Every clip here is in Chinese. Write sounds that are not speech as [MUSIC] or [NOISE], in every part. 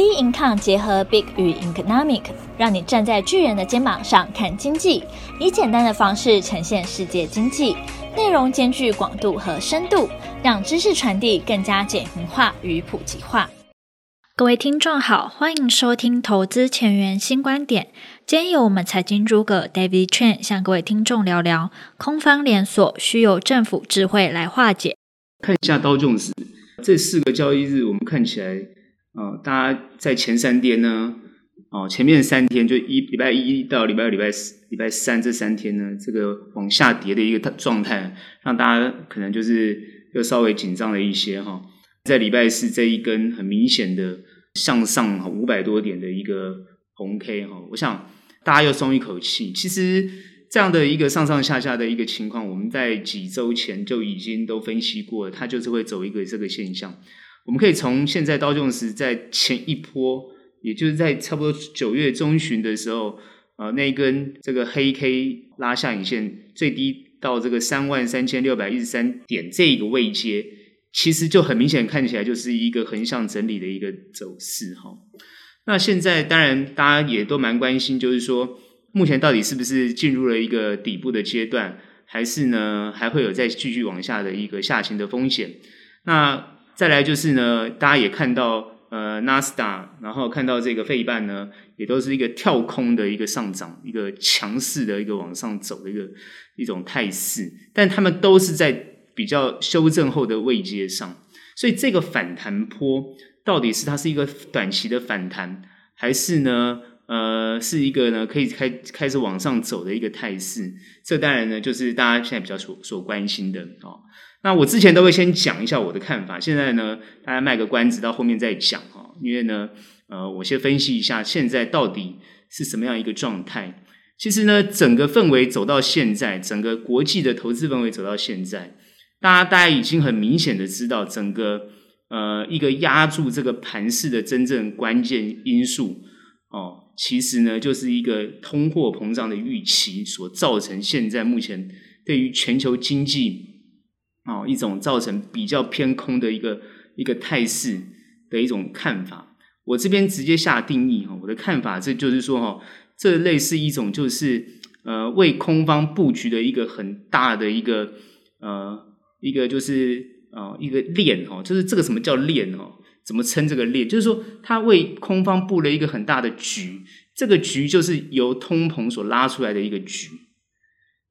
B Income 结合 Big 与 Economic，让你站在巨人的肩膀上看经济，以简单的方式呈现世界经济，内容兼具广度和深度，让知识传递更加简明化与普及化。各位听众好，欢迎收听投资前沿新观点。今天由我们财经诸葛 David Chen 向各位听众聊聊空方连锁需由政府智慧来化解。看一下道琼斯这四个交易日，我们看起来。啊、大家在前三天呢，哦，前面三天就一礼拜一到礼拜二、礼拜四、礼拜三这三天呢，这个往下跌的一个状态，让大家可能就是又稍微紧张了一些哈、在礼拜四这一根很明显的向上五百多点的一个红 K 哈、我想大家又松一口气。其实这样的一个上上下下的一个情况，我们在几周前就已经都分析过了，它就是会走一个这个现象。我们可以从现在道琼斯在前一波，也就是在差不多九月中旬的时候，呃，那一根这个黑 K 拉下影线最低到这个三万三千六百一十三点这个位阶，其实就很明显看起来就是一个横向整理的一个走势哈。那现在当然大家也都蛮关心，就是说目前到底是不是进入了一个底部的阶段，还是呢还会有再继续往下的一个下行的风险？那再来就是呢，大家也看到，呃，纳斯达，然后看到这个费半呢，也都是一个跳空的一个上涨，一个强势的一个往上走的一个一种态势，但他们都是在比较修正后的位阶上，所以这个反弹波到底是它是一个短期的反弹，还是呢，呃，是一个呢可以开开始往上走的一个态势？这当然呢，就是大家现在比较所所关心的哦。那我之前都会先讲一下我的看法，现在呢，大家卖个关子，到后面再讲哈。因为呢，呃，我先分析一下现在到底是什么样一个状态。其实呢，整个氛围走到现在，整个国际的投资氛围走到现在，大家大家已经很明显的知道，整个呃一个压住这个盘势的真正关键因素哦，其实呢就是一个通货膨胀的预期所造成现在目前对于全球经济。哦，一种造成比较偏空的一个一个态势的一种看法，我这边直接下定义哈，我的看法这就是说哈，这类似一种就是呃为空方布局的一个很大的一个呃一个就是呃一个链哈，就是这个什么叫链哦？怎么称这个链？就是说它为空方布了一个很大的局，这个局就是由通膨所拉出来的一个局。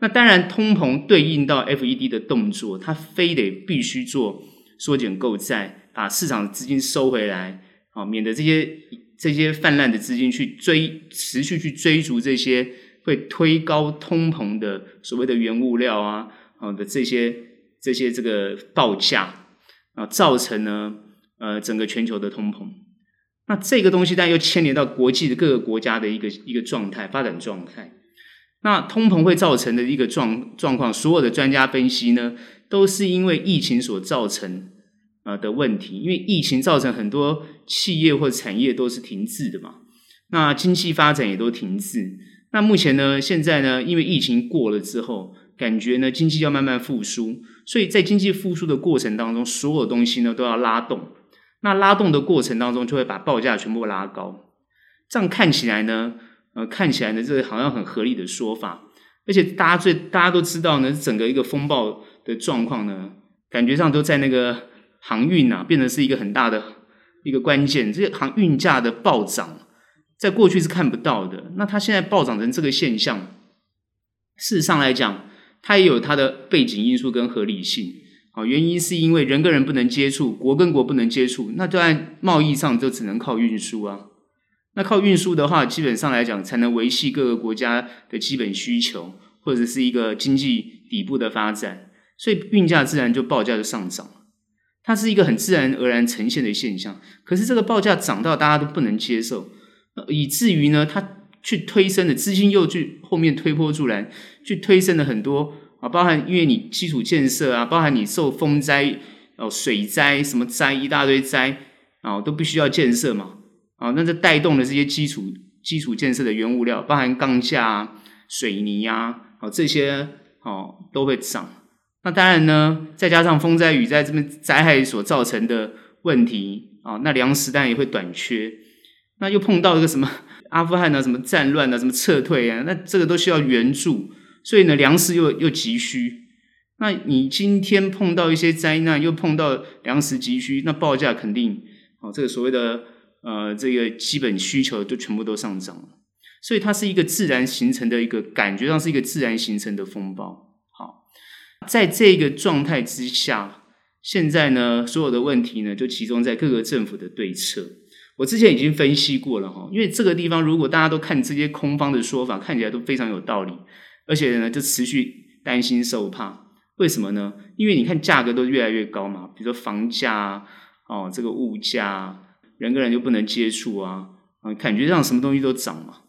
那当然，通膨对应到 FED 的动作，它非得必须做缩减购债，把市场资金收回来，啊，免得这些这些泛滥的资金去追持续去追逐这些会推高通膨的所谓的原物料啊，啊的这些这些这个报价啊，造成呢呃整个全球的通膨。那这个东西，但又牵连到国际的各个国家的一个一个状态发展状态。那通膨会造成的一个状状况，所有的专家分析呢，都是因为疫情所造成啊的问题。因为疫情造成很多企业或产业都是停滞的嘛，那经济发展也都停滞。那目前呢，现在呢，因为疫情过了之后，感觉呢经济要慢慢复苏，所以在经济复苏的过程当中，所有东西呢都要拉动。那拉动的过程当中，就会把报价全部拉高。这样看起来呢，呃，看起来呢，这个好像很合理的说法，而且大家最大家都知道呢，整个一个风暴的状况呢，感觉上都在那个航运啊，变成是一个很大的一个关键。这些航运价的暴涨，在过去是看不到的，那它现在暴涨成这个现象，事实上来讲，它也有它的背景因素跟合理性。好，原因是因为人跟人不能接触，国跟国不能接触，那就按贸易上就只能靠运输啊。那靠运输的话，基本上来讲，才能维系各个国家的基本需求，或者是一个经济底部的发展，所以运价自然就报价就上涨，它是一个很自然而然呈现的现象。可是这个报价涨到大家都不能接受，以至于呢，它去推升的资金又去后面推波助澜，去推升了很多啊，包含因为你基础建设啊，包含你受风灾哦、水灾什么灾一大堆灾啊，都必须要建设嘛。啊，那这带动的这些基础基础建设的原物料，包含钢架啊、水泥啊，这些哦都会涨。那当然呢，再加上风灾雨灾这边灾害所造成的问题啊，那粮食当然也会短缺。那又碰到一个什么阿富汗啊，什么战乱啊，什么撤退啊，那这个都需要援助，所以呢，粮食又又急需。那你今天碰到一些灾难，又碰到粮食急需，那报价肯定哦，这个所谓的呃这个基本需求就全部都上涨了。所以它是一个自然形成的一个感觉上是一个自然形成的风暴。好，在这个状态之下。现在呢，所有的问题呢，就集中在各个政府的对策。我之前已经分析过了哈，因为这个地方如果大家都看这些空方的说法，看起来都非常有道理，而且呢，就持续担心受怕。为什么呢？因为你看价格都越来越高嘛，比如说房价啊哦，这个物价，人跟人就不能接触啊，啊，感觉上什么东西都涨嘛。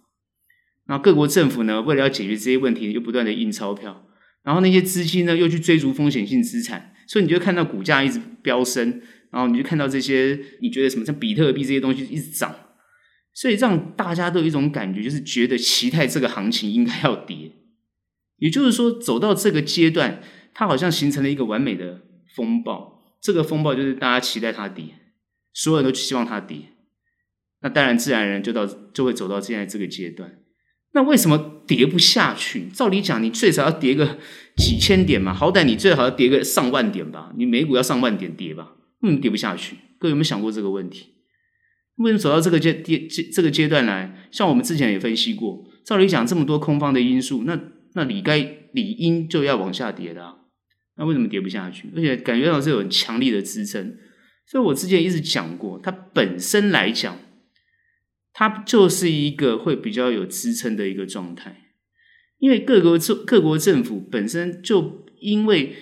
那各国政府呢，为了要解决这些问题，又不断的印钞票，然后那些资金呢，又去追逐风险性资产。所以你就看到股价一直飙升，然后你就看到这些，你觉得什么像比特币这些东西一直涨，所以让大家都有一种感觉，就是觉得期待这个行情应该要跌。也就是说，走到这个阶段，它好像形成了一个完美的风暴。这个风暴就是大家期待它跌，所有人都希望它跌。那当然，自然而然就到就会走到现在这个阶段。那为什么跌不下去？照理讲，你最少要跌个几千点嘛，好歹你最好要跌个上万点吧。你美股要上万点跌吧，为什么跌不下去？各位有没有想过这个问题？为什么走到这个阶阶这个阶段来？像我们之前也分析过，照理讲这么多空方的因素，那那理该理应就要往下跌的啊。那为什么跌不下去？而且感觉到是有很强力的支撑。所以我之前一直讲过，它本身来讲。它就是一个会比较有支撑的一个状态，因为各国政各国政府本身就因为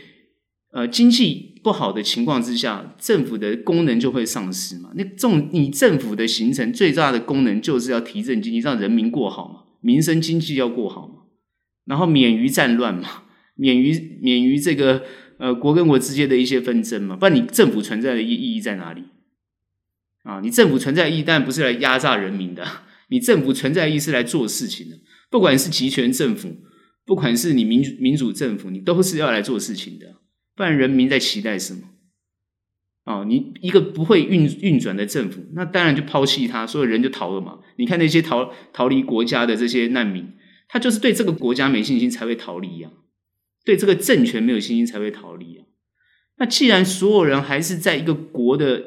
呃经济不好的情况之下，政府的功能就会丧失嘛。那这种你政府的形成最大的功能就是要提振经济，让人民过好嘛，民生经济要过好嘛，然后免于战乱嘛，免于免于这个呃国跟国之间的一些纷争嘛，不然你政府存在的意意义在哪里？啊，你政府存在的意义当然不是来压榨人民的，[LAUGHS] 你政府存在的意义是来做事情的。不管是集权政府，不管是你民主民主政府，你都是要来做事情的。不然人民在期待什么？哦，你一个不会运运转的政府，那当然就抛弃他，所有人就逃了嘛。你看那些逃逃离国家的这些难民，他就是对这个国家没信心才会逃离呀，对这个政权没有信心才会逃离呀。那既然所有人还是在一个国的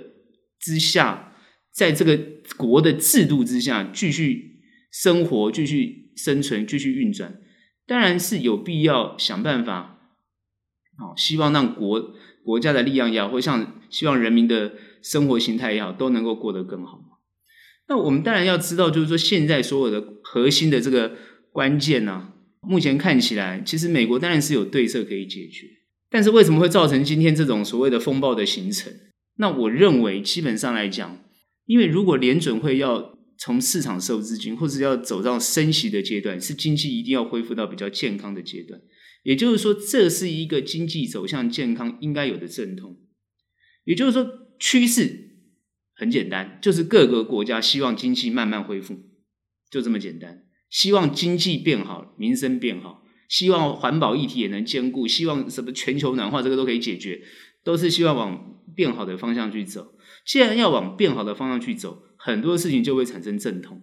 之下，在这个国的制度之下继续生活、继续生存、继续运转，当然是有必要想办法。好，希望让国国家的力量也好，或像希望人民的生活形态也好，都能够过得更好。那我们当然要知道，就是说现在所有的核心的这个关键呢、目前看起来，其实美国当然是有对策可以解决，但是为什么会造成今天这种所谓的风暴的形成？那我认为，基本上来讲。因为如果联准会要从市场收资金，或者要走到升息的阶段，是经济一定要恢复到比较健康的阶段。也就是说，这是一个经济走向健康应该有的阵痛。也就是说，趋势很简单，就是各个国家希望经济慢慢恢复，就这么简单。希望经济变好，民生变好，希望环保议题也能兼顾，希望什么全球暖化这个都可以解决，都是希望往变好的方向去走。既然要往变好的方向去走，很多事情就会产生阵痛，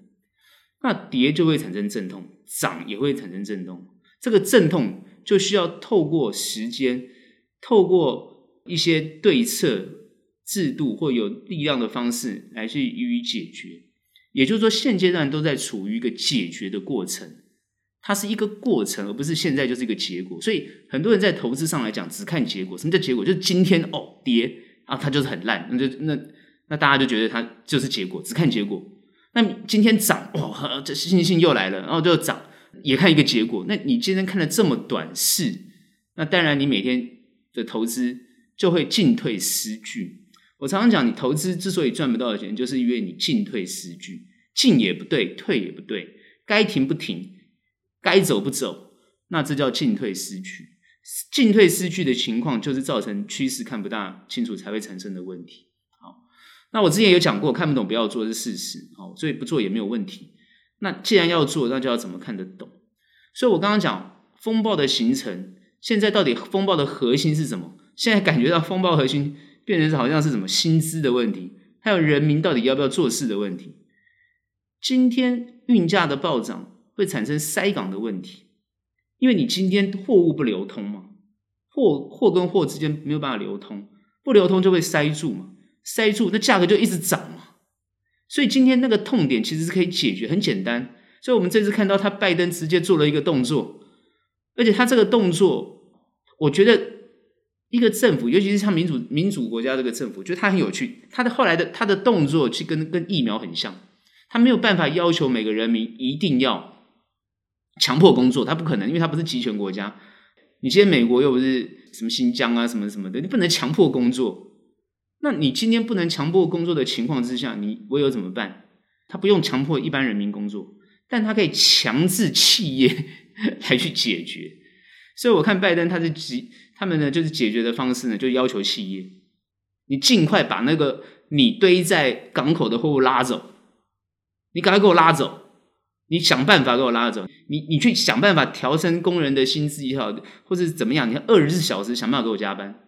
那跌就会产生阵痛，涨也会产生阵痛。这个阵痛就需要透过时间，透过一些对策制度或有力量的方式来去予以解决。也就是说，现阶段都在处于一个解决的过程，它是一个过程，而不是现在就是一个结果。所以，很多人在投资上来讲，只看结果。什么叫结果？就是今天哦跌。啊，它就是很烂，那就那那大家就觉得它就是结果，只看结果。那今天涨，哦，这信心又来了，然后就涨，也看一个结果。那你今天看了这么短视，那当然你每天的投资就会进退失据。我常常讲，你投资之所以赚不到钱，就是因为你进退失据，进也不对，退也不对，该停不停，该走不走，那这叫进退失据。进退失据的情况，就是造成趋势看不大清楚才会产生的问题。好，那我之前有讲过，看不懂不要做是事实，好，所以不做也没有问题。那既然要做，那就要怎么看得懂？所以我刚刚讲风暴的形成，现在到底风暴的核心是什么？现在感觉到风暴核心变成好像是什么薪资的问题，还有人民到底要不要做事的问题。今天运价的暴涨会产生塞港的问题，因为你今天货物不流通嘛，货货跟货之间没有办法流通，不流通就会塞住嘛，塞住那价格就一直涨嘛。所以今天那个痛点其实是可以解决，很简单。所以我们这次看到他拜登直接做了一个动作，而且他这个动作，我觉得一个政府，尤其是像民主民主国家这个政府，觉得他很有趣。他的后来的他的动作，其实跟跟疫苗很像。他没有办法要求每个人民一定要强迫工作，他不可能，因为他不是集权国家。你今天美国又不是什么新疆啊什么什么的，你不能强迫工作。那你今天不能强迫工作的情况之下，你唯有怎么办？他不用强迫一般人民工作，但他可以强制企业 [LAUGHS] 来去解决。所以我看拜登他是急，他们呢就是解决的方式呢，就要求企业，你尽快把那个你堆在港口的货物拉走。你赶快给我拉走！你想办法给我拉走！你你去想办法调升工人的薪资也好，或者怎么样？你二十四小时想办法给我加班，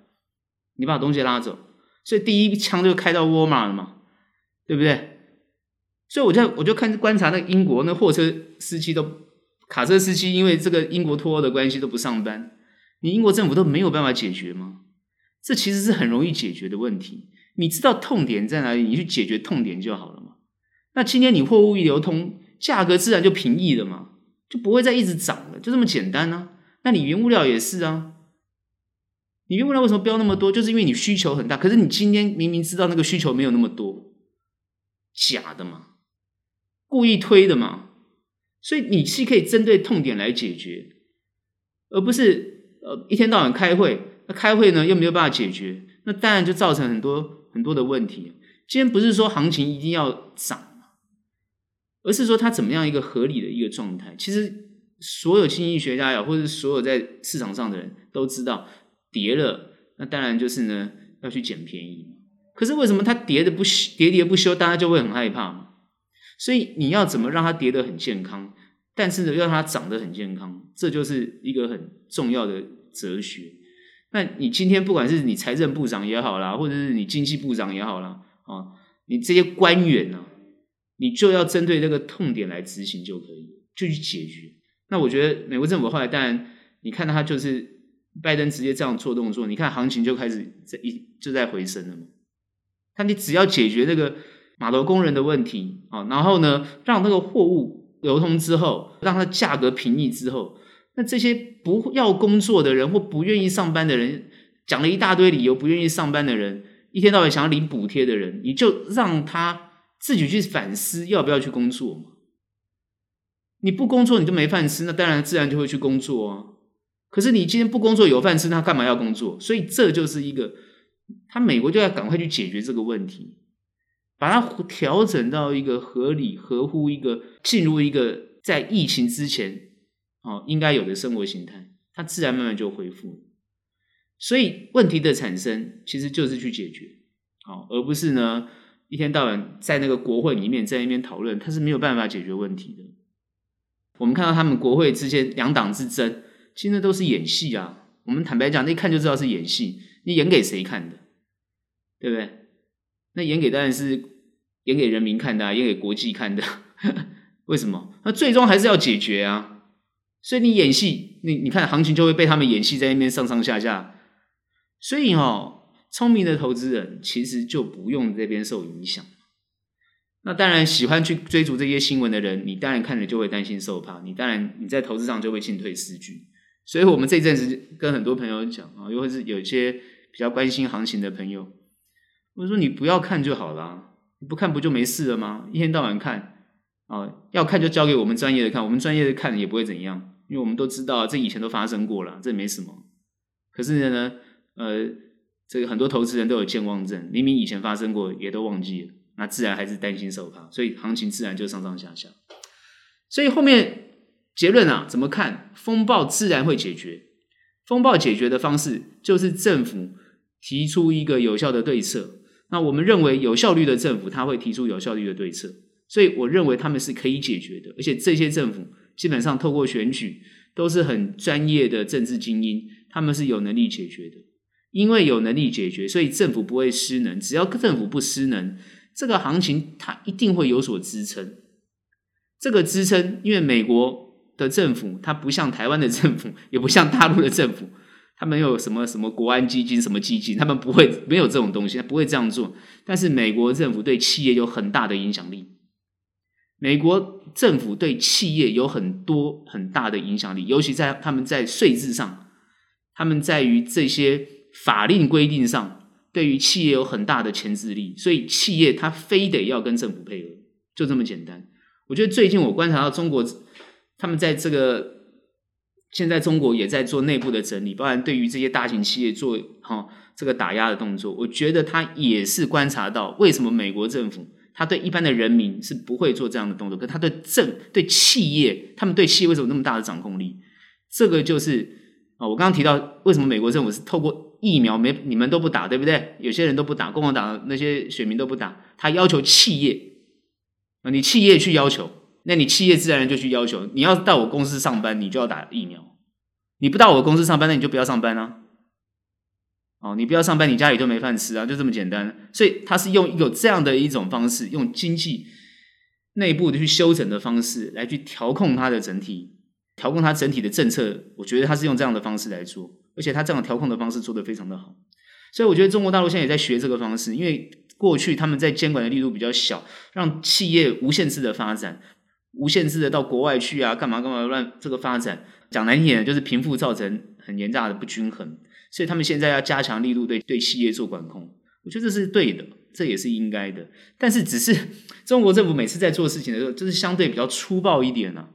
你把东西拉走。所以第一枪就开到沃尔玛了嘛，对不对？所以我就我就看观察那英国那货车司机都卡车司机，因为这个英国脱欧的关系都不上班，你英国政府都没有办法解决吗？这其实是很容易解决的问题。你知道痛点在哪里，你去解决痛点就好了。那今天你货物一流通，价格自然就平抑了嘛，就不会再一直涨了，就这么简单啊。那你原物料也是啊，你原物料为什么飙那么多？就是因为你需求很大，可是你今天明明知道那个需求没有那么多，假的嘛，故意推的嘛。所以你是可以针对痛点来解决，而不是呃一天到晚开会，那开会呢又没有办法解决，那当然就造成很多很多的问题。今天不是说行情一定要涨。而是说它怎么样一个合理的一个状态？其实所有经济学家呀，或者所有在市场上的人都知道，跌了，那当然就是呢要去捡便宜。可是为什么它跌的不休，跌跌不休，大家就会很害怕嘛？所以你要怎么让它跌得很健康，但是呢要让它涨得很健康，这就是一个很重要的哲学。那你今天不管是你财政部长也好啦，或者是你经济部长也好啦，啊，你这些官员呢？你就要针对这个痛点来执行就可以，就去解决。那我觉得美国政府后来当然，你看到他就是拜登直接这样做动作，你看行情就开始在一就在回升了嘛。那你只要解决那个码头工人的问题啊，然后呢，让那个货物流通之后，让它价格平抑之后，那这些不要工作的人或不愿意上班的人，讲了一大堆理由不愿意上班的人，一天到晚想要领补贴的人，你就让他。自己去反思要不要去工作嘛？你不工作你就没饭吃，那当然自然就会去工作啊。可是你今天不工作有饭吃，那干嘛要工作？所以这就是一个，他美国就要赶快去解决这个问题，把它调整到一个合理、合乎一个进入一个在疫情之前哦应该有的生活形态，它自然慢慢就恢复。所以问题的产生其实就是去解决，好，而不是呢。一天到晚在那个国会里面在那边讨论，他是没有办法解决问题的。我们看到他们国会之间两党之争，其实那都是演戏啊。我们坦白讲，那一看就知道是演戏。你演给谁看的？对不对？那演给当然是演给人民看的啊，演给国际看的。[LAUGHS] 为什么？那最终还是要解决啊。所以你演戏，你你看行情就会被他们演戏在那边上上下下。所以哦。聪明的投资人其实就不用这边受影响。那当然，喜欢去追逐这些新闻的人，你当然看着就会担心受怕。你当然你在投资上就会进退失据。所以我们这阵子跟很多朋友讲啊，又或是有一些比较关心行情的朋友，我说你不要看就好了，你不看不就没事了吗？一天到晚看啊，要看就交给我们专业的看，我们专业的看也不会怎样，因为我们都知道这以前都发生过了，这没什么。可是呢，呃。这个很多投资人都有健忘症，明明以前发生过，也都忘记了，那自然还是担心受怕，所以行情自然就上上下下。所以后面结论啊，怎么看？风暴自然会解决，风暴解决的方式就是政府提出一个有效的对策。那我们认为有效率的政府，他会提出有效率的对策，所以我认为他们是可以解决的。而且这些政府基本上透过选举，都是很专业的政治精英，他们是有能力解决的。因为有能力解决，所以政府不会失能。只要政府不失能，这个行情它一定会有所支撑。这个支撑，因为美国的政府它不像台湾的政府，[LAUGHS] 也不像大陆的政府，它没有什么什么国安基金、什么基金，他们不会没有这种东西，他不会这样做。但是美国政府对企业有很大的影响力，美国政府对企业有很多很大的影响力，尤其在他们在税制上，他们在于这些法令规定上，对于企业有很大的牵制力，所以企业它非得要跟政府配合，就这么简单。我觉得最近我观察到中国，他们在这个现在中国也在做内部的整理，包含对于这些大型企业做哈这个打压的动作。我觉得他也是观察到为什么美国政府他对一般的人民是不会做这样的动作，可他对政对企业，他们对企业为什么那么大的掌控力？这个就是啊，我刚刚提到为什么美国政府是透过疫苗没你们都不打，对不对？有些人都不打，共和党那些选民都不打，他要求企业。啊，你企业去要求，那你企业自然就去要求，你要到我公司上班，你就要打疫苗。你不到我公司上班，那你就不要上班啊。哦，你不要上班，你家里就没饭吃啊，就这么简单。所以他是用有这样的一种方式，用经济内部的去修整的方式来去调控它的整体，调控它整体的政策。我觉得他是用这样的方式来做，而且他这样调控的方式做得非常的好。所以我觉得中国大陆现在也在学这个方式，因为。过去他们在监管的力度比较小，让企业无限制的发展，无限制的到国外去啊，干嘛干嘛乱这个发展。讲难听点，就是贫富造成很严重的不均衡，所以他们现在要加强力度对对企业做管控。我觉得这是对的，这也是应该的。但是只是中国政府每次在做事情的时候，就是相对比较粗暴一点啊，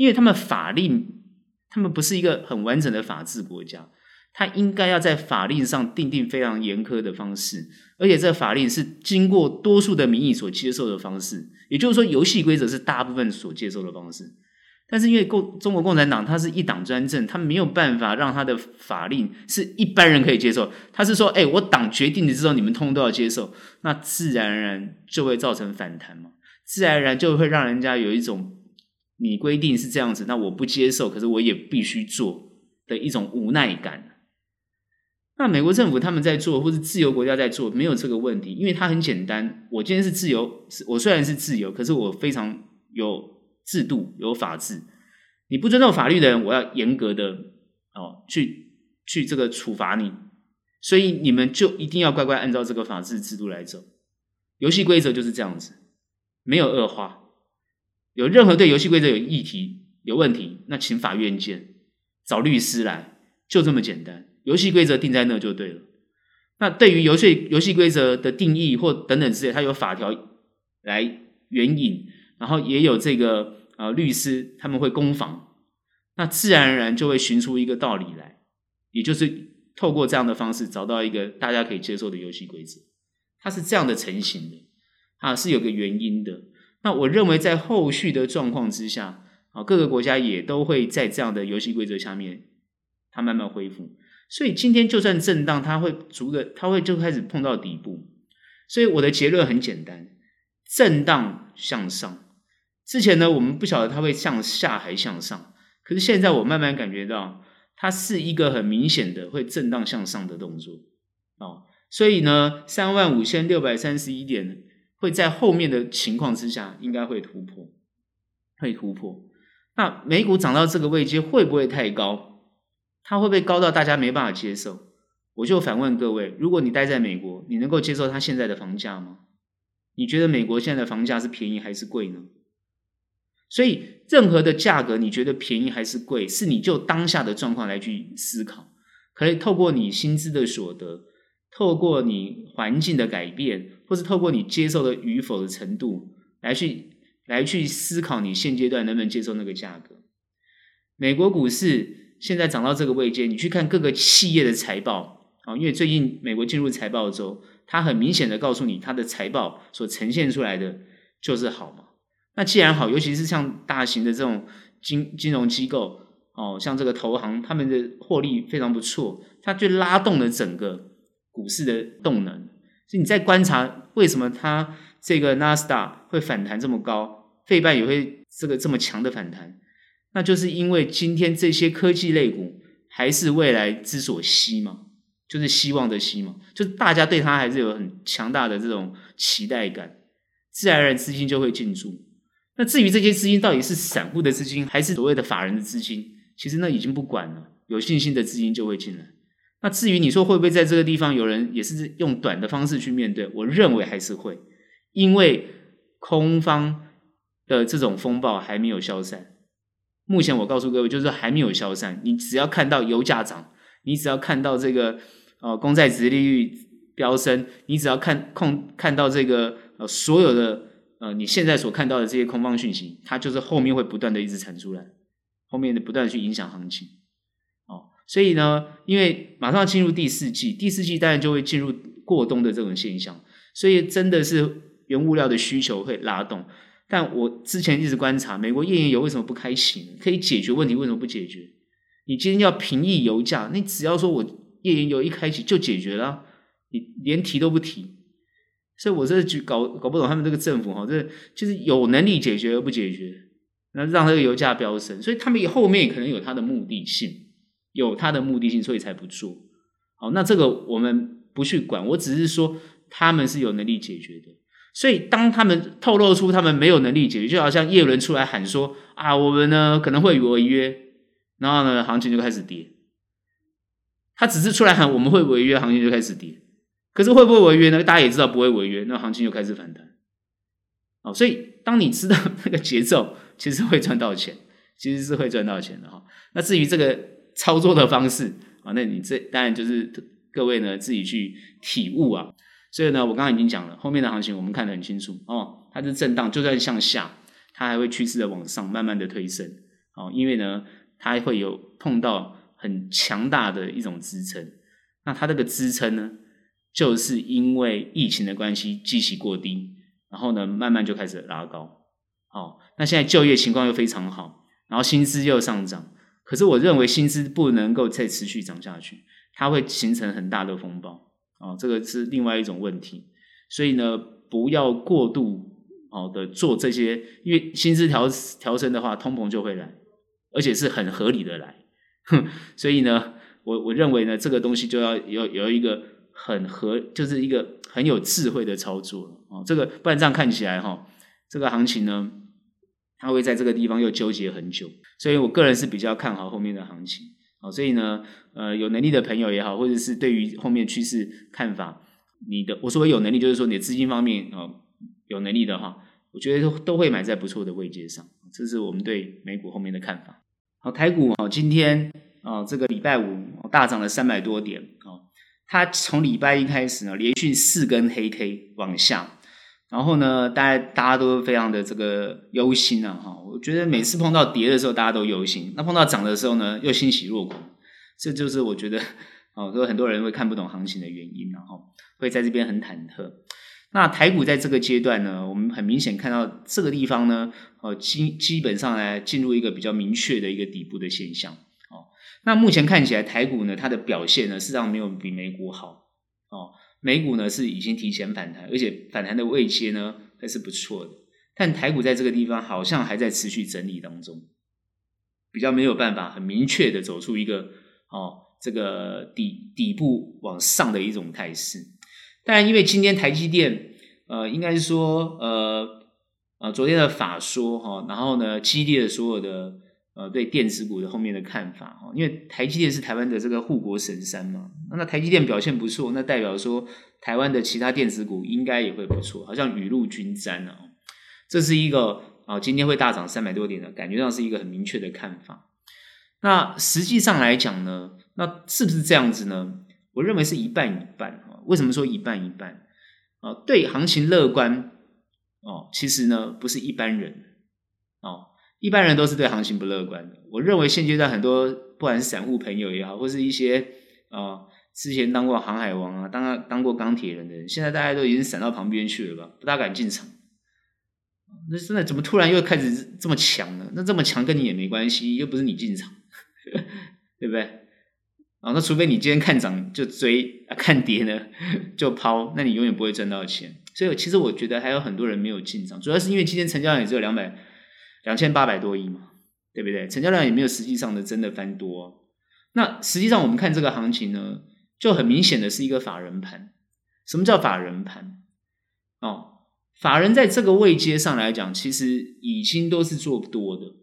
因为他们法令，他们不是一个很完整的法治国家。他应该要在法令上定定非常严苛的方式，而且这法令是经过多数的民意所接受的方式。也就是说，游戏规则是大部分所接受的方式。但是因为共中国共产党它是一党专政，他没有办法让他的法令是一般人可以接受。他是说，哎，我党决定了之后，你们通通都要接受，那自然而然就会造成反弹嘛，自然而然就会让人家有一种你规定是这样子，那我不接受，可是我也必须做的一种无奈感。那美国政府他们在做，或是自由国家在做，没有这个问题，因为它很简单。我今天是自由，我虽然是自由，可是我非常有制度、有法治。你不尊重法律的人，我要严格的哦，去去这个处罚你。所以你们就一定要乖乖按照这个法治制度来走。游戏规则就是这样子，没有恶化。有任何对游戏规则有议题、有问题，那请法院见，找律师来，就这么简单。游戏规则定在那就对了。那对于游戏游戏规则的定义或等等之类，它有法条来援引，然后也有这个呃律师他们会攻防，那自然而然就会寻出一个道理来，也就是透过这样的方式找到一个大家可以接受的游戏规则。它是这样的成型的啊，是有个原因的。那我认为在后续的状况之下啊，各个国家也都会在这样的游戏规则下面，它慢慢恢复。所以今天就算震荡，它会逐个，它会就开始碰到底部。所以我的结论很简单：震荡向上。之前呢，我们不晓得它会向下还向上，可是现在我慢慢感觉到，它是一个很明显的会震荡向上的动作。哦，所以呢，三万五千六百三十一点会在后面的情况之下，应该会突破，会突破。那美股涨到这个位阶会不会太高？它会不会高到大家没办法接受？我就反问各位：如果你待在美国，你能够接受它现在的房价吗？你觉得美国现在的房价是便宜还是贵呢？所以，任何的价格，你觉得便宜还是贵，是你就当下的状况来去思考。可以透过你薪资的所得，透过你环境的改变，或是透过你接受的与否的程度，来去来去思考你现阶段能不能接受那个价格。美国股市。现在涨到这个位阶，你去看各个企业的财报啊，因为最近美国进入财报周，它很明显的告诉你，它的财报所呈现出来的就是好嘛。那既然好，尤其是像大型的这种金金融机构哦，像这个投行，他们的获利非常不错，它就拉动了整个股市的动能。所以你在观察为什么它这个纳斯达会反弹这么高，费半也会这个这么强的反弹。那就是因为今天这些科技类股还是未来之所希嘛，就是希望的希嘛，就是大家对它还是有很强大的这种期待感，自然而然资金就会进驻。那至于这些资金到底是散户的资金，还是所谓的法人的资金，其实那已经不管了。有信心的资金就会进来。那至于你说会不会在这个地方有人也是用短的方式去面对，我认为还是会，因为空方的这种风暴还没有消散。目前我告诉各位，就是还没有消散。你只要看到油价涨，你只要看到这个呃公债殖利率飙升，你只要看控看到这个呃所有的呃你现在所看到的这些空方讯息，它就是后面会不断的一直产出来，后面的不断去影响行情。所以呢，因为马上进入第四季，第四季当然就会进入过冬的这种现象，所以真的是原物料的需求会拉动。但我之前一直观察，美国页岩油为什么不开启？可以解决问题，为什么不解决？你今天要平抑油价，你只要说我页岩油一开启就解决了，你连提都不提。所以我这就搞搞不懂他们这个政府哈，这就是有能力解决而不解决，那让这个油价飙升。所以他们后面可能有他的目的性，有他的目的性，所以才不做。好，那这个我们不去管，我只是说他们是有能力解决的。所以，当他们透露出他们没有能力解决，就好像叶伦出来喊说：“啊，我们呢可能会违约，然后呢行情就开始跌。”他只是出来喊我们会违约，行情就开始跌。可是会不会违约呢？大家也知道不会违约，那行情就开始反弹。哦，所以当你知道 [LAUGHS] 那个节奏，其实会赚到钱，其实是会赚到钱的哈。那至于这个操作的方式。啊，那你这当然就是各位呢自己去体悟啊。所以呢，我刚刚已经讲了，后面的行情我们看得很清楚哦，它是震荡，就算向下，它还会趋势的往上，慢慢的推升。哦，因为呢，它会有碰到很强大的一种支撑，那它这个支撑呢，就是因为疫情的关系，基期过低，然后呢，慢慢就开始拉高，哦，那现在就业情况又非常好，然后薪资又上涨，可是我认为薪资不能够再持续涨下去，它会形成很大的风暴。哦，这个是另外一种问题，所以呢，不要过度哦的做这些，因为薪资调调升的话，通膨就会来，而且是很合理的来，哼，所以呢，我我认为呢，这个东西就要有有一个很合，就是一个很有智慧的操作哦，这个不然这样看起来哈、哦，这个行情呢，他会在这个地方又纠结很久，所以我个人是比较看好后面的行情。好，所以呢，呃，有能力的朋友也好，或者是对于后面趋势看法，你的我说有能力，就是说你的资金方面啊、有能力的话，我觉得都都会买在不错的位阶上，这是我们对美股后面的看法。好，台股啊，今天啊、这个礼拜五大涨了三百多点啊，它从礼拜一开始呢，连续四根黑 K 往下。然后呢，大家大家都非常的这个忧心啊，哈！我觉得每次碰到跌的时候，大家都忧心；那碰到涨的时候呢，又欣喜若狂。这就是我觉得，哦，有很多人会看不懂行情的原因，然后会在这边很忐忑。那台股在这个阶段呢，我们很明显看到这个地方呢，哦，基基本上来进入一个比较明确的一个底部的现象。哦，那目前看起来台股呢，它的表现呢，事实上没有比美股好。哦。美股呢是已经提前反弹，而且反弹的位阶呢还是不错的。但台股在这个地方好像还在持续整理当中，比较没有办法很明确的走出一个哦这个底底部往上的一种态势。当然，因为今天台积电呃应该是说呃呃昨天的法说哈、哦，然后呢激励了所有的。呃，对电子股的后面的看法哦，因为台积电是台湾的这个护国神山嘛，那台积电表现不错，那代表说台湾的其他电子股应该也会不错，好像雨露均沾啊。这是一个啊，今天会大涨三百多点的感觉上是一个很明确的看法。那实际上来讲呢，那是不是这样子呢？我认为是一半一半啊。为什么说一半一半啊？对行情乐观哦，其实呢不是一般人哦。一般人都是对行情不乐观的。我认为现阶段很多不管是散户朋友也好，或是一些啊、之前当过航海王啊、当当过钢铁人的人，现在大家都已经闪到旁边去了吧，不大敢进场。那现在怎么突然又开始这么强呢？那这么强跟你也没关系，又不是你进场，[LAUGHS] 对不对？啊，那除非你今天看涨就追，啊、看跌呢就抛，那你永远不会赚到钱。所以其实我觉得还有很多人没有进场，主要是因为今天成交量也只有两百。两千八百多亿嘛，对不对？成交量也没有实际上的真的翻多。那实际上我们看这个行情呢，就很明显的是一个法人盘。什么叫法人盘？哦，法人在这个位阶上来讲，其实已经都是做多的。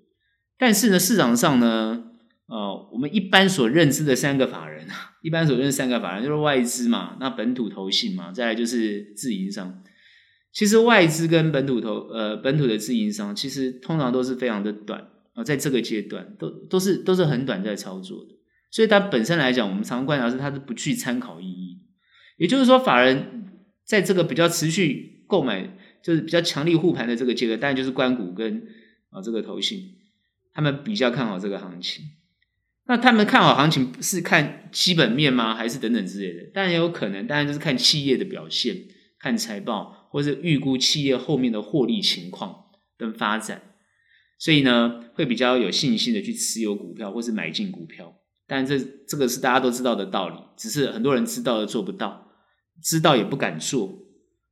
但是呢，市场上呢，呃，我们一般所认知的三个法人啊，一般所认知三个法人就是外资嘛，那本土投信嘛，再来就是自营商。其实外资跟本土投呃本土的自营商，其实通常都是非常的短啊，在这个阶段都都是都是很短在操作的。所以它本身来讲，我们常观察是它是不具参考意义。也就是说，法人在这个比较持续购买。就是比较强力护盘的这个阶段，当然就是关股跟啊这个投信，他们比较看好这个行情。那他们看好行情是看基本面吗？还是等等之类的？当然也有可能，当然就是看企业的表现，看财报，或是预估企业后面的获利情况跟发展。所以呢，会比较有信心的去持有股票，或是买进股票。但这这个是大家都知道的道理，只是很多人知道的做不到，知道也不敢做。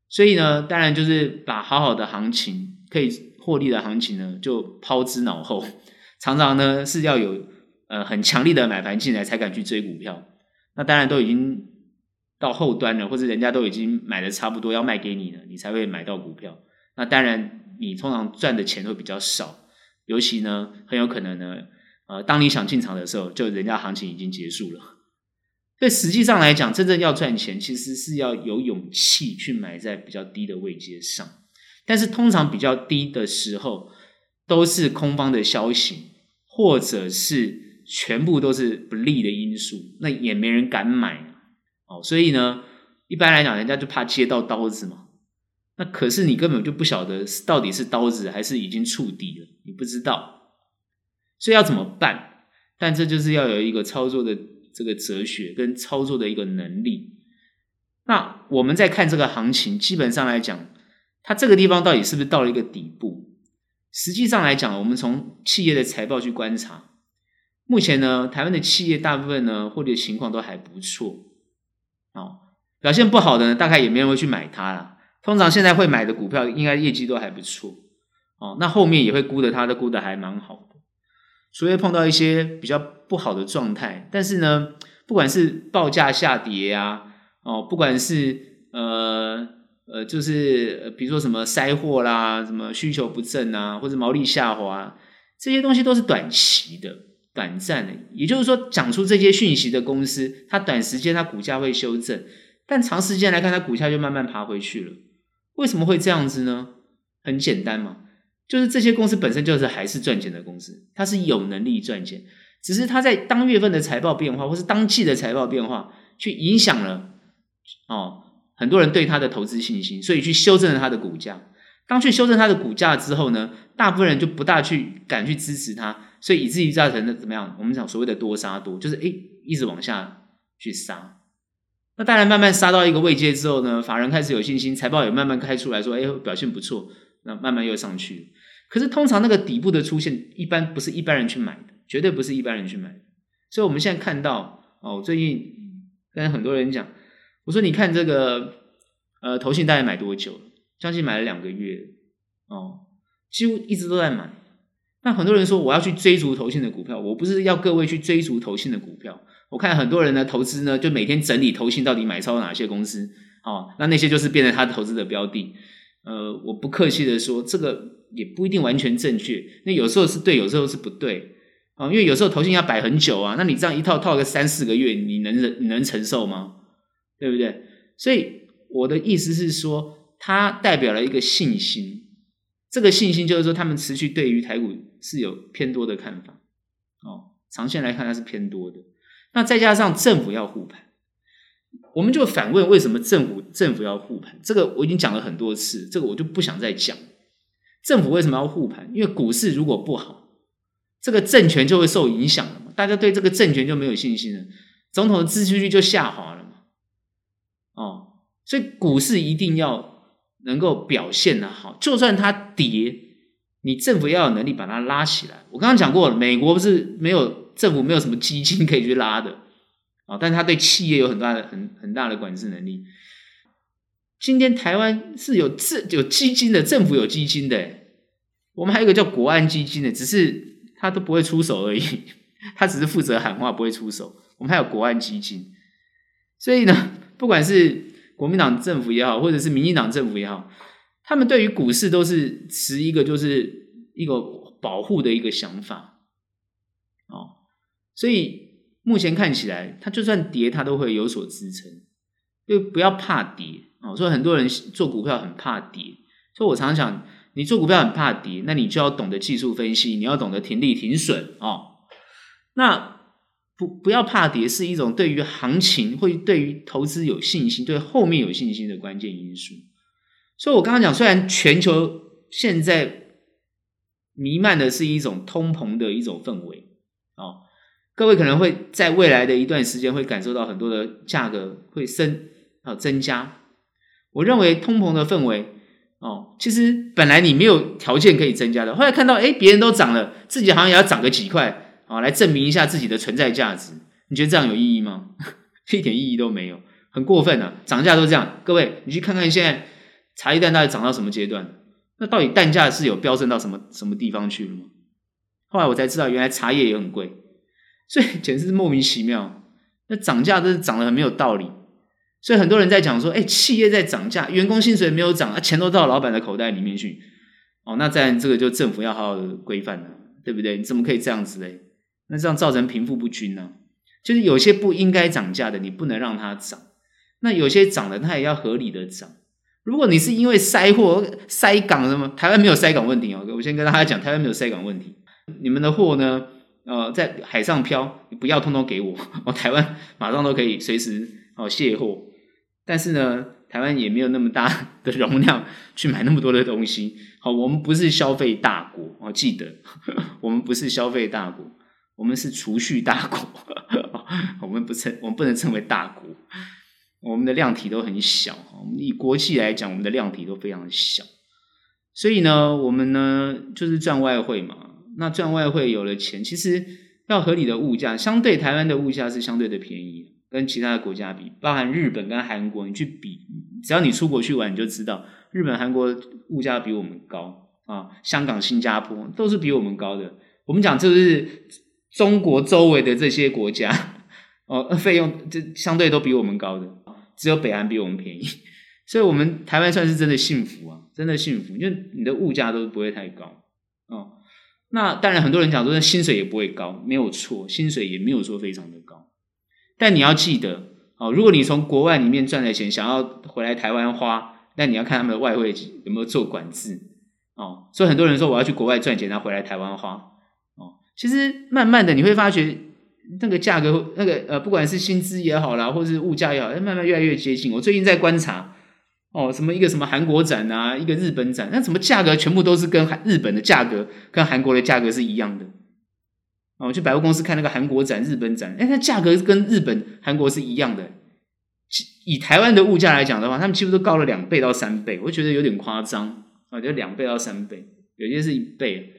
所以呢，当然就是把好好的行情可以获利的行情呢，就抛之脑后。常常呢是要有呃很强力的买盘进来才敢去追股票。那当然都已经到后端了，或者人家都已经买的差不多要卖给你了，你才会买到股票。那当然你通常赚的钱会比较少，尤其呢很有可能呢，呃，当你想进场的时候，就人家行情已经结束了。所以实际上来讲，真正要赚钱，其实是要有勇气去买在比较低的位阶上。但是通常比较低的时候，都是空方的消息，或者是全部都是不利的因素，那也没人敢买。哦，所以呢，一般来讲，人家就怕接到刀子嘛。那可是你根本就不晓得到底是刀子还是已经触底了，你不知道。所以要怎么办？但这就是要有一个操作的。这个哲学跟操作的一个能力，那我们在看这个行情，基本上来讲，它这个地方到底是不是到了一个底部？实际上来讲，我们从企业的财报去观察，目前呢，台湾的企业大部分呢，获利情况都还不错，哦，表现不好的呢，大概也没人会去买它了。通常现在会买的股票，应该业绩都还不错，哦，那后面也会估的，它都估的还蛮好的。除非碰到一些比较不好的状态，但是呢，不管是报价下跌啊，哦，不管是呃呃，就是比如说什么塞货啦，什么需求不振啊，或者毛利下滑，这些东西都是短期的、短暂的。也就是说，讲出这些讯息的公司，它短时间它股价会修正，但长时间来看，它股价就慢慢爬回去了。为什么会这样子呢？很简单嘛。就是这些公司本身就是还是赚钱的公司，它是有能力赚钱，只是它在当月份的财报变化或是当季的财报变化，去影响了哦很多人对它的投资信心，所以去修正了它的股价。当去修正它的股价之后呢，大部分人就不大去敢去支持它，所以以至于造成的怎么样？我们讲所谓的多杀多，就是诶一直往下去杀。那当然慢慢杀到一个位阶之后呢，法人开始有信心，财报也慢慢开出来说，诶表现不错。那慢慢又上去，可是通常那个底部的出现，一般不是一般人去买的，绝对不是一般人去买。所以我们现在看到哦，最近跟很多人讲，我说你看这个呃，投信大概买多久了？将近买了两个月哦，几乎一直都在买。那很多人说我要去追逐投信的股票，我不是要各位去追逐投信的股票。我看很多人呢投资呢，就每天整理投信到底买超哪些公司哦，那那些就是变成他投资的标的。呃，我不客气的说，这个也不一定完全正确。那有时候是对，有时候是不对啊。因为有时候投信要摆很久啊，那你这样一套套个三四个月，你能忍，你能承受吗？对不对？所以我的意思是说，它代表了一个信心。这个信心就是说，他们持续对于台股是有偏多的看法。哦，长线来看，它是偏多的。那再加上政府要护盘。我们就反问：为什么政府政府要护盘？这个我已经讲了很多次，这个我就不想再讲。政府为什么要护盘？因为股市如果不好，这个政权就会受影响了嘛。大家对这个政权就没有信心了，总统的支持率就下滑了嘛。哦，所以股市一定要能够表现得好，就算它跌，你政府要有能力把它拉起来。我刚刚讲过了，美国不是没有政府没有什么基金可以去拉的。啊，但是他对企业有很大的、很很大的管制能力。今天台湾是有政有基金的，政府有基金的。我们还有一个叫国安基金的，只是他都不会出手而已，[LAUGHS] 他只是负责喊话，不会出手。我们还有国安基金，所以呢，不管是国民党政府也好，或者是民进党政府也好，他们对于股市都是持一个就是一个保护的一个想法，哦，所以目前看起来，它就算跌，它都会有所支撑，就不要怕跌哦。所以很多人做股票很怕跌，所以我常常想，你做股票很怕跌，那你就要懂得技术分析，你要懂得停利停损哦。那不不要怕跌，是一种对于行情会对于投资有信心，对后面有信心的关键因素。所以我刚刚讲，虽然全球现在弥漫的是一种通膨的一种氛围，哦，各位可能会在未来的一段时间会感受到很多的价格会升啊增加。我认为通膨的氛围，哦，其实本来你没有条件可以增加的，后来看到哎别人都涨了，自己好像也要涨个几块啊，来证明一下自己的存在价值。你觉得这样有意义吗？[LAUGHS] 一点意义都没有，很过分啊！涨价都这样，各位你去看看现在。茶叶蛋到底涨到什么阶段？那到底蛋价是有飙升到什么什么地方去了吗？后来我才知道，原来茶叶也很贵，所以 [LAUGHS] 简直是莫名其妙。那涨价真是涨得很没有道理。所以很多人在讲说，哎，企业在涨价，员工薪水没有涨，啊，钱都到老板的口袋里面去。哦，那在这个就政府要好好的规范了，对不对？你怎么可以这样子嘞？那这样造成贫富不均呢？就是有些不应该涨价的，你不能让它涨；那有些涨的，它也要合理的涨。如果你是因为塞货、塞港什么，台湾没有塞港问题哦。我先跟大家讲，台湾没有塞港问题。你们的货呢，呃，在海上漂，你不要通通给我，我 [LAUGHS] 台湾马上都可以随时哦卸货。但是呢，台湾也没有那么大的容量去买那么多的东西。好，我们不是消费大国，我记得 [LAUGHS] 我们不是消费大国，我们是储蓄大国。[LAUGHS] 我们不称，我们不能称为大国。我们的量体都很小，我们以国际来讲，我们的量体都非常小，所以呢，我们呢就是赚外汇嘛。那赚外汇有了钱，其实要合理的物价，相对台湾的物价是相对的便宜，跟其他的国家比，包含日本跟韩国，你去比，只要你出国去玩，你就知道日本、韩国物价比我们高啊。香港、新加坡都是比我们高的。我们讲这是中国周围的这些国家哦，费用这相对都比我们高的。只有北韩比我们便宜，[LAUGHS] 所以我们台湾算是真的幸福啊，真的幸福，因为你的物价都不会太高哦。那当然，很多人讲说薪水也不会高，没有错，薪水也没有说非常的高。但你要记得哦，如果你从国外里面赚的钱想要回来台湾花，那你要看他们的外汇有没有做管制哦。所以很多人说我要去国外赚钱，然后回来台湾花哦。其实慢慢的你会发觉。那个价格，那个呃，不管是薪资也好啦，或是物价也好，它慢慢越来越接近。我最近在观察，哦，什么一个什么韩国展啊，一个日本展，那什么价格全部都是跟韩日本的价格跟韩国的价格是一样的。哦，我去百货公司看那个韩国展、日本展，哎，那价格跟日本、韩国是一样的。以台湾的物价来讲的话，他们几乎都高了两倍到三倍，我觉得有点夸张啊，就两倍到三倍，有些是一倍，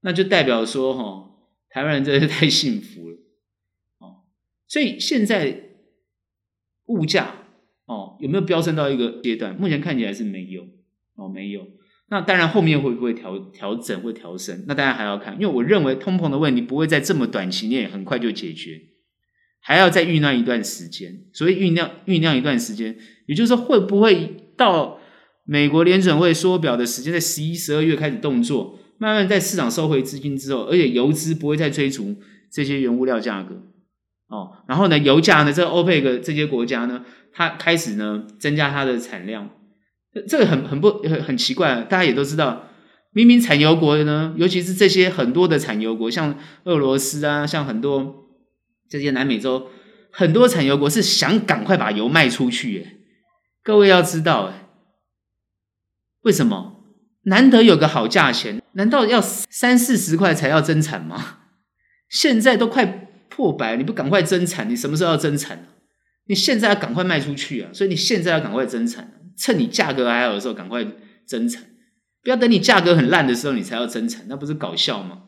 那就代表说，哈、哦，台湾人真的是太幸福。所以现在物价哦有没有飙升到一个阶段？目前看起来是没有哦，没有。那当然后面会不会调调整会调升？那当然还要看，因为我认为通膨的问题不会在这么短期内很快就解决，还要再酝酿一段时间。所以酝酿酝酿一段时间，也就是说会不会到美国联准会缩表的时间，在十一、十二月开始动作，慢慢在市场收回资金之后，而且游资不会再追逐这些原物料价格。哦，然后呢，油价呢，这欧佩克这些国家呢，它开始呢增加它的产量，这个很很不很很奇怪，大家也都知道，明明产油国呢，尤其是这些很多的产油国，像俄罗斯啊，像很多这些南美洲很多产油国是想赶快把油卖出去，各位要知道，哎，为什么？难得有个好价钱，难道要三四十块才要增产吗？现在都快。破百，你不赶快增产，你什么时候要增产？你现在要赶快卖出去啊！所以你现在要赶快增产，趁你价格还好的时候赶快增产，不要等你价格很烂的时候你才要增产，那不是搞笑吗？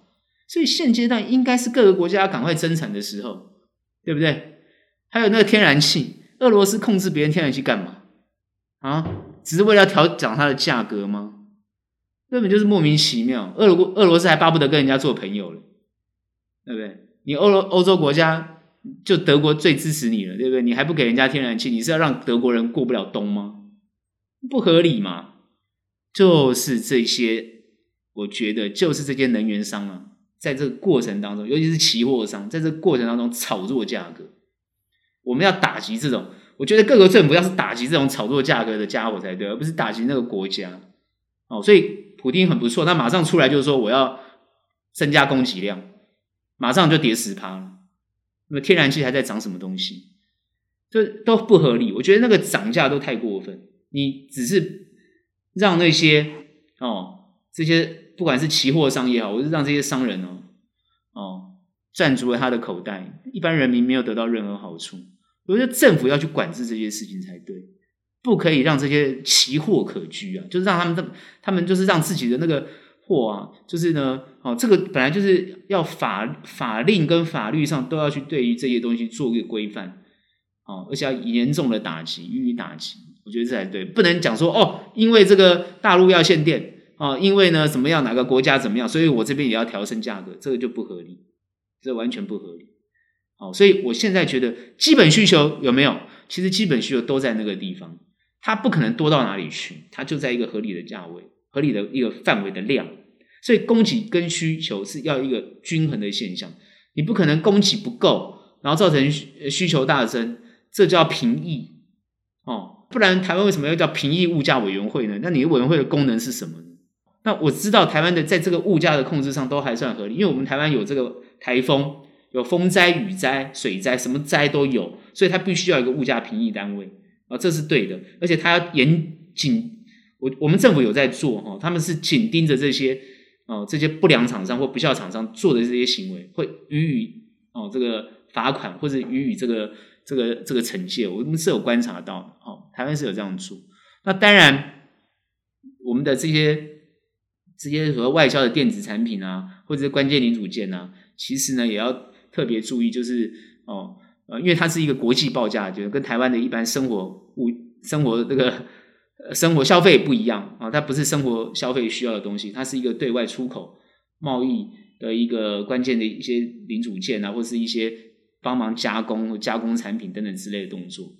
所以现阶段应该是各个国家要赶快增产的时候，对不对？还有那个天然气，俄罗斯控制别人天然气干嘛？啊，只是为了调涨它的价格吗？根本就是莫名其妙。俄罗俄罗斯还巴不得跟人家做朋友了，对不对？你欧洲欧洲国家就德国最支持你了，对不对？你还不给人家天然气，你是要让德国人过不了冬吗？不合理嘛！就是这些，我觉得就是这些能源商啊，在这个过程当中，尤其是期货商，在这个过程当中炒作价格。我们要打击这种，我觉得各个政府要是打击这种炒作价格的家伙才对，而不是打击那个国家。哦，所以普丁很不错，他马上出来就是说我要增加供给量，马上就跌十趴了。那么天然气还在涨什么东西？这都不合理。我觉得那个涨价都太过分。你只是让那些哦这些不管是期货商也好，我是让这些商人哦哦赚足了他的口袋，一般人民没有得到任何好处。我觉得政府要去管制这些事情才对，不可以让这些期货可居啊，就是让他们他们就是让自己的那个货啊，就是呢哦这个本来就是要法法令跟法律上都要去对于这些东西做一个规范。哦，而且要严重的打击，予以打击，我觉得这才对，不能讲说哦，因为这个大陆要限电，哦，因为呢怎么样，哪个国家怎么样，所以我这边也要调升价格，这个就不合理，这完全不合理。哦，所以我现在觉得基本需求有没有？其实基本需求都在那个地方，它不可能多到哪里去，它就在一个合理的价位，合理的一个范围的量，所以供给跟需求是要一个均衡的现象，你不可能供给不够，然后造成需求大增。这叫平抑哦，不然台湾为什么要叫平抑物价委员会呢？那你的委员会的功能是什么呢？那我知道台湾的在这个物价的控制上都还算合理，因为我们台湾有这个台风，有风灾、雨灾、水灾，什么灾都有，所以它必须要一个物价平抑单位啊，这是对的。而且它要严谨，我我们政府有在做哈，他们是紧盯着这些哦这些不良厂商或不肖厂商做的这些行为，会予以哦这个罚款或者予以这个。这个这个惩戒，我们是有观察到的，哦，台湾是有这样做。那当然，我们的这些这些和外销的电子产品啊，或者是关键零组件啊，其实呢也要特别注意，就是哦，呃，因为它是一个国际报价，就是跟台湾的一般生活物、生活这个生活消费不一样啊，它不是生活消费需要的东西，它是一个对外出口贸易的一个关键的一些零组件啊，或是一些。帮忙加工加工产品等等之类的动作，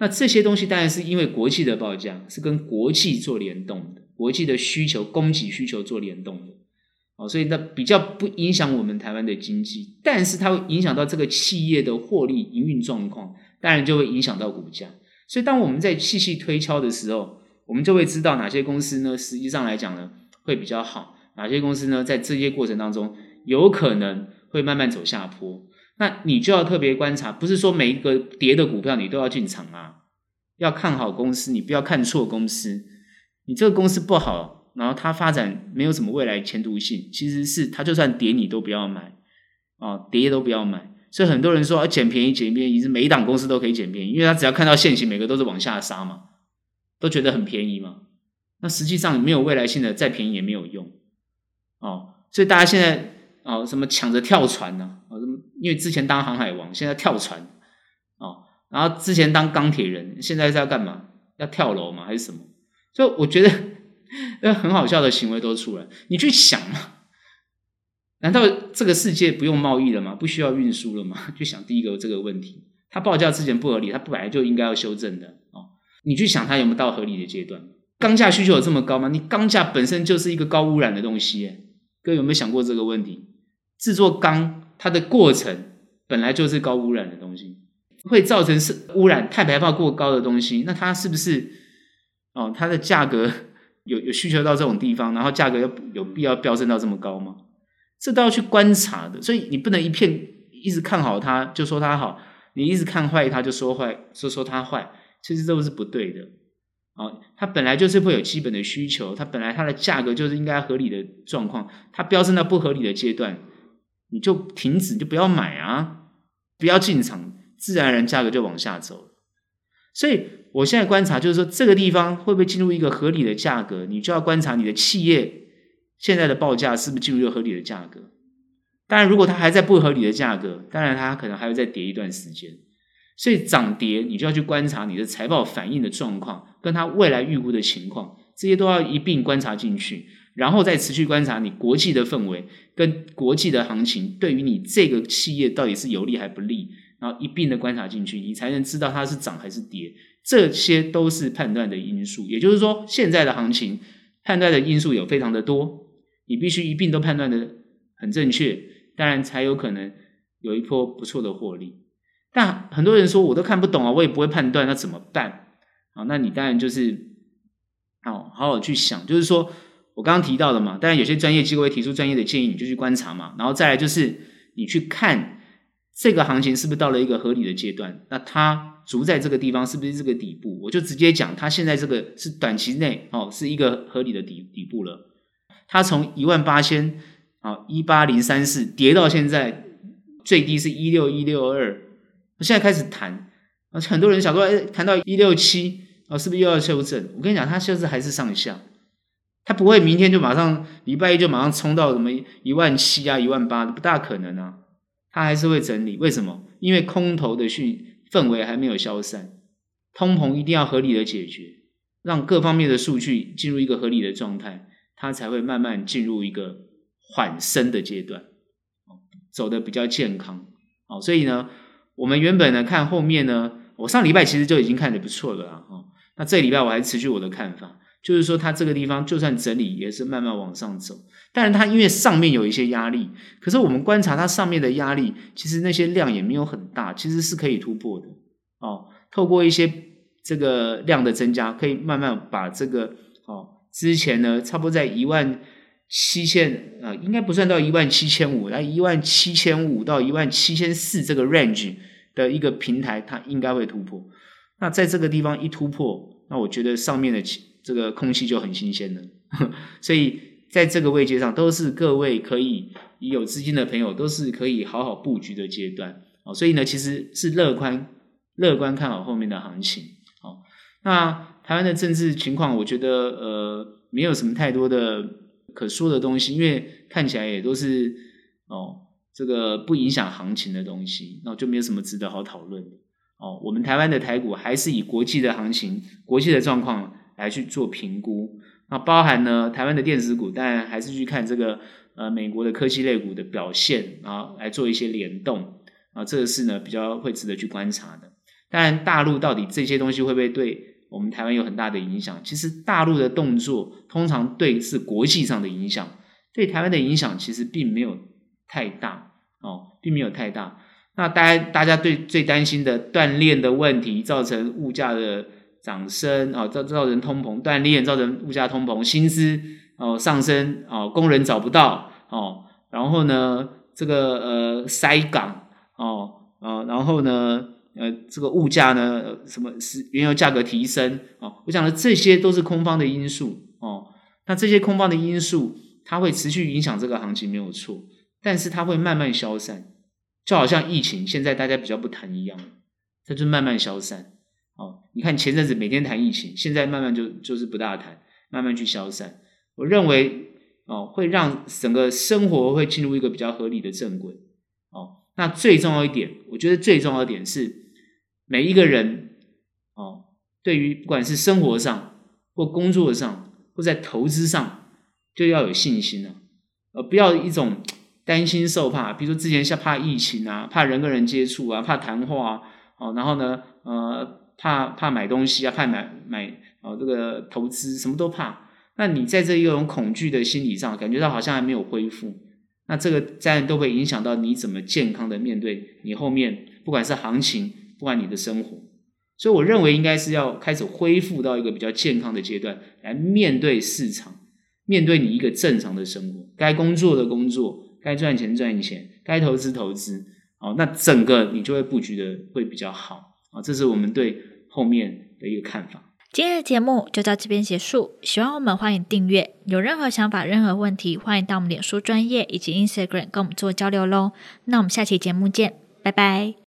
那这些东西当然是因为国际的报价是跟国际做联动的，国际的需求、供给需求做联动的，哦，所以那比较不影响我们台湾的经济，但是它会影响到这个企业的获利营运状况，当然就会影响到股价。所以当我们在细细推敲的时候，我们就会知道哪些公司呢，实际上来讲呢会比较好，哪些公司呢在这些过程当中有可能会慢慢走下坡。那你就要特别观察，不是说每一个跌的股票你都要进场啊，要看好公司，你不要看错公司。你这个公司不好，然后它发展没有什么未来前途性，其实是它就算跌你都不要买啊，跌都不要买。所以很多人说啊，捡便宜捡便宜，是每一档公司都可以捡便宜，因为他只要看到现行，每个都是往下杀嘛，都觉得很便宜嘛。那实际上没有未来性的，再便宜也没有用哦。所以大家现在。哦，什么抢着跳船呢？哦，什么？因为之前当航海王，现在跳船，哦，然后之前当钢铁人，现在是要干嘛？要跳楼吗？还是什么？所以我觉得，那很好笑的行为都出来。你去想嘛，难道这个世界不用贸易了吗？不需要运输了吗？[LAUGHS] 去想第一个这个问题，它报价之前不合理，它本来就应该要修正的。哦，你去想它有没有到合理的阶段？钢价需求有这么高吗？你钢价本身就是一个高污染的东西，耶，各位有没有想过这个问题？制作钢，它的过程本来就是高污染的东西，会造成是污染、碳排放过高的东西。那它是不是哦？它的价格 [LAUGHS] 有有需求到这种地方，然后价格有有必要飙升到这么高吗？这都要去观察的。所以你不能一片一直看好它就说它好，你一直看坏它就说坏，说说它坏，其实都是不对的。哦，它本来就是会有基本的需求，它本来它的价格就是应该合理的状况，它飙升到不合理的阶段。你就停止，就不要买啊，不要进场，自然而然价格就往下走。所以我现在观察，就是说这个地方会不会进入一个合理的价格？你就要观察你的企业现在的报价是不是进入一个合理的价格。当然，如果它还在不合理的价格，当然它可能还会再跌一段时间。所以涨跌，你就要去观察你的财报反应的状况，跟它未来预估的情况，这些都要一并观察进去。然后再持续观察你国际的氛围跟国际的行情，对于你这个企业到底是有利还不利，然后一并的观察进去，你才能知道它是涨还是跌。这些都是判断的因素。也就是说，现在的行情判断的因素有非常的多，你必须一并都判断的很正确，当然才有可能有一波不错的获利。那很多人说我都看不懂啊，我也不会判断，那怎么办？好，那你当然就是哦，好好去想，就是说我刚刚提到的嘛，当然有些专业机构会提出专业的建议，你就去观察嘛，然后再来就是你去看这个行情是不是到了一个合理的阶段，那它。足在这个地方是不是这个底部？我就直接讲，它现在这个是短期内哦，是一个合理的底底部了。它从一万八千啊一八零三四跌到现在最低是一六一六二，现在开始谈，而且很多人想说，哎，谈到一六七啊，是不是又要修正？我跟你讲，它修正还是上下，它不会明天就马上礼拜一就马上冲到什么一万七啊一万八，不大可能啊，它还是会整理。为什么？因为空头的讯。氛围还没有消散，通膨一定要合理的解决，让各方面的数据进入一个合理的状态，它才会慢慢进入一个缓升的阶段，走得比较健康。哦，所以呢，我们原本呢看后面呢，我上礼拜其实就已经看得不错了啊。那这礼拜我还持续我的看法，就是说它这个地方就算整理，也是慢慢往上走。当然它因为上面有一些压力，可是我们观察它上面的压力，其实那些量也没有很大，其实是可以突破的哦。透过一些这个量的增加，可以慢慢把这个哦之前呢差不多在一万七千啊，应该不算到一万七千五，来一万七千五到一万七千四这个 range 的一个平台，它应该会突破。那在这个地方一突破，那我觉得上面的这个空气就很新鲜了，[LAUGHS] 所以。在这个位阶上，都是各位可以有资金的朋友，都是可以好好布局的阶段。所以呢，其实是乐观乐观看好后面的行情。好，那台湾的政治情况，我觉得呃没有什么太多的可说的东西，因为看起来也都是哦这个不影响行情的东西，那就没有什么值得好讨论的。哦，我们台湾的台股还是以国际的行情、国际的状况来去做评估。那包含呢，台湾的电子股，当然还是去看这个呃美国的科技类股的表现，然后来做一些联动啊，这个是呢比较会值得去观察的。当然，大陆到底这些东西会不会对我们台湾有很大的影响？其实大陆的动作通常对是国际上的影响，对台湾的影响其实并没有太大哦，并没有太大。那大家大家对最担心的锻炼的问题，造成物价的。涨升啊，造造成通膨锻炼，造成物价通膨，薪资哦上升哦，工人找不到哦，然后呢，这个呃塞港哦，呃，然后呢，呃，这个物价呢，什么是原油价格提升哦，我讲的这些都是空方的因素哦，那这些空方的因素，它会持续影响这个行情没有错，但是它会慢慢消散，就好像疫情现在大家比较不谈一样，它就慢慢消散。哦，你看前阵子每天谈疫情，现在慢慢就就是不大谈，慢慢去消散。我认为哦，会让整个生活会进入一个比较合理的正轨。哦，那最重要一点，我觉得最重要一点是每一个人哦，对于不管是生活上或工作上或在投资上，就要有信心了，呃，不要一种担心受怕，比如说之前像怕疫情啊，怕人跟人接触啊，怕谈话啊，哦，然后呢，呃。怕怕买东西啊，怕买买哦，这个投资什么都怕。那你在这一种恐惧的心理上，感觉到好像还没有恢复，那这个当然都会影响到你怎么健康的面对你后面，不管是行情，不管你的生活。所以我认为应该是要开始恢复到一个比较健康的阶段，来面对市场，面对你一个正常的生活，该工作的工作，该赚钱赚钱，该投资投资。哦，那整个你就会布局的会比较好。啊，这是我们对后面的一个看法。今天的节目就到这边结束，喜欢我们欢迎订阅，有任何想法、任何问题，欢迎到我们脸书专业以及 Instagram 跟我们做交流喽。那我们下期节目见，拜拜。